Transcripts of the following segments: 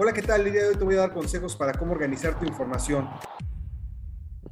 Hola, ¿qué tal? El día de hoy te voy a dar consejos para cómo organizar tu información.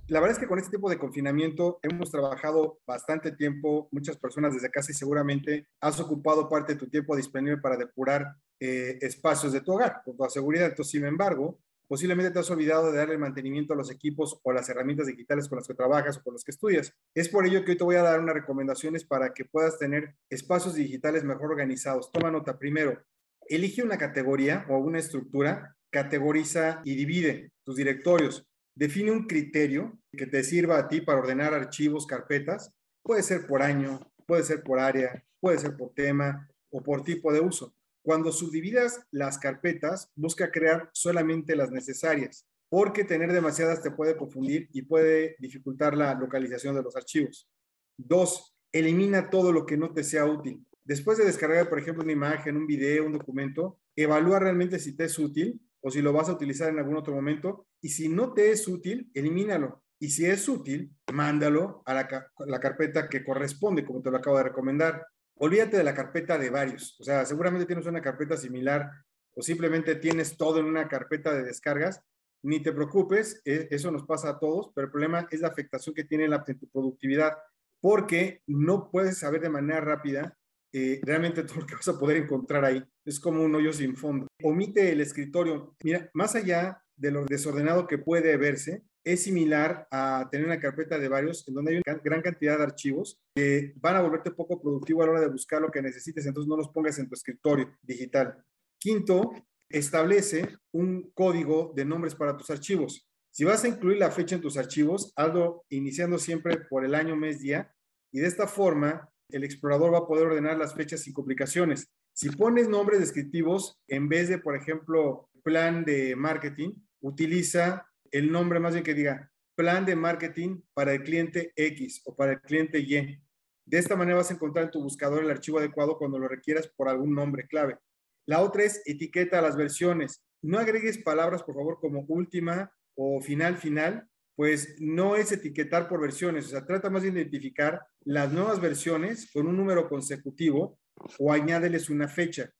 La verdad es que con este tipo de confinamiento hemos trabajado bastante tiempo, muchas personas desde casa y seguramente has ocupado parte de tu tiempo disponible para depurar eh, espacios de tu hogar, con toda seguridad. Entonces, sin embargo, posiblemente te has olvidado de darle mantenimiento a los equipos o las herramientas digitales con las que trabajas o con las que estudias. Es por ello que hoy te voy a dar unas recomendaciones para que puedas tener espacios digitales mejor organizados. Toma nota primero, Elige una categoría o una estructura, categoriza y divide tus directorios. Define un criterio que te sirva a ti para ordenar archivos, carpetas. Puede ser por año, puede ser por área, puede ser por tema o por tipo de uso. Cuando subdividas las carpetas, busca crear solamente las necesarias, porque tener demasiadas te puede confundir y puede dificultar la localización de los archivos. Dos, elimina todo lo que no te sea útil. Después de descargar, por ejemplo, una imagen, un video, un documento, evalúa realmente si te es útil o si lo vas a utilizar en algún otro momento. Y si no te es útil, elimínalo. Y si es útil, mándalo a la, carpeta que corresponde, como te lo acabo de recomendar. Olvídate de la carpeta de varios. O sea, seguramente tienes una carpeta similar o simplemente tienes todo en una carpeta de descargas. Ni te preocupes, e, eso nos pasa a todos, pero el problema es la afectación que tiene la, productividad, porque no puedes saber de manera rápida eh, realmente todo lo que vas a poder encontrar ahí es como un hoyo sin fondo. Omite el escritorio. Mira, más allá de lo desordenado que puede verse, es similar a tener una carpeta de varios en donde hay una gran cantidad de archivos que van a volverte poco productivo a la hora de buscar lo que necesites, entonces no los pongas en tu escritorio digital. Quinto, establece un código de nombres para tus archivos. Si vas a incluir la fecha en tus archivos, hazlo iniciando siempre por el año, mes, día, y de esta forma el explorador va a poder ordenar las fechas sin complicaciones. Si pones nombres descriptivos, en vez de, por ejemplo, plan de marketing, utiliza el nombre más bien que diga plan de marketing para el cliente X o para el cliente Y. De esta manera vas a encontrar en tu buscador el archivo adecuado cuando lo requieras por algún nombre clave. La otra es etiqueta las versiones. No agregues palabras, por favor, como última o final final, pues no es etiquetar por versiones, o sea, trata más de identificar las nuevas versiones con un número consecutivo o añádeles una fecha.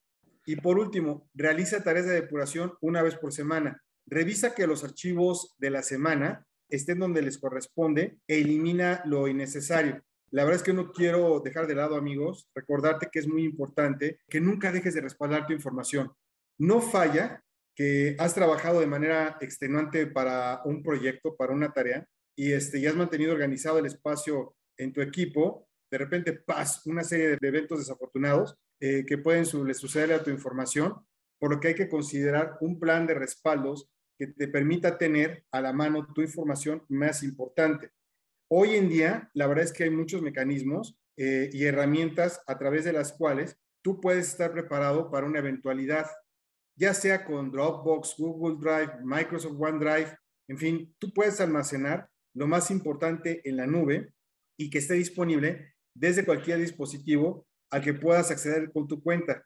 Y por último, realiza tareas de depuración una vez por semana. Revisa que los archivos de la semana estén donde les corresponde e elimina lo innecesario. La verdad es que no quiero dejar de lado, amigos, recordarte que es muy importante que nunca dejes de respaldar tu información. No falla que has trabajado de manera extenuante para un proyecto, para una tarea, y, este, ya has mantenido organizado el espacio en tu equipo, de repente pasa una serie de eventos desafortunados eh, que pueden suceder a tu información, por lo que hay que considerar un plan de respaldos que te permita tener a la mano tu información más importante. Hoy en día, la verdad es que hay muchos mecanismos eh, y herramientas a través de las cuales tú puedes estar preparado para una eventualidad ya sea con Dropbox, Google Drive, Microsoft OneDrive, en fin, tú puedes almacenar lo más importante en la nube y que esté disponible desde cualquier dispositivo al que puedas acceder con tu cuenta.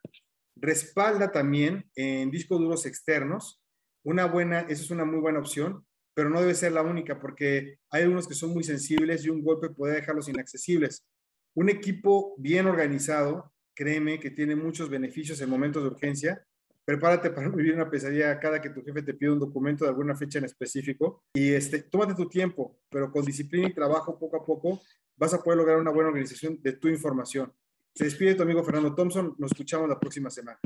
Respalda también en discos duros externos. Una buena, esa es una muy buena opción, pero no debe ser la única porque hay algunos que son muy sensibles y un golpe puede dejarlos inaccesibles. Un equipo bien organizado, créeme que tiene muchos beneficios en momentos de urgencia prepárate para vivir una pesadilla cada que tu jefe te pide un documento de alguna fecha en específico y este, tómate tu tiempo, pero con disciplina y trabajo poco a poco vas a poder lograr una buena organización de tu información. Se despide tu amigo Fernando Thompson, nos escuchamos la próxima semana.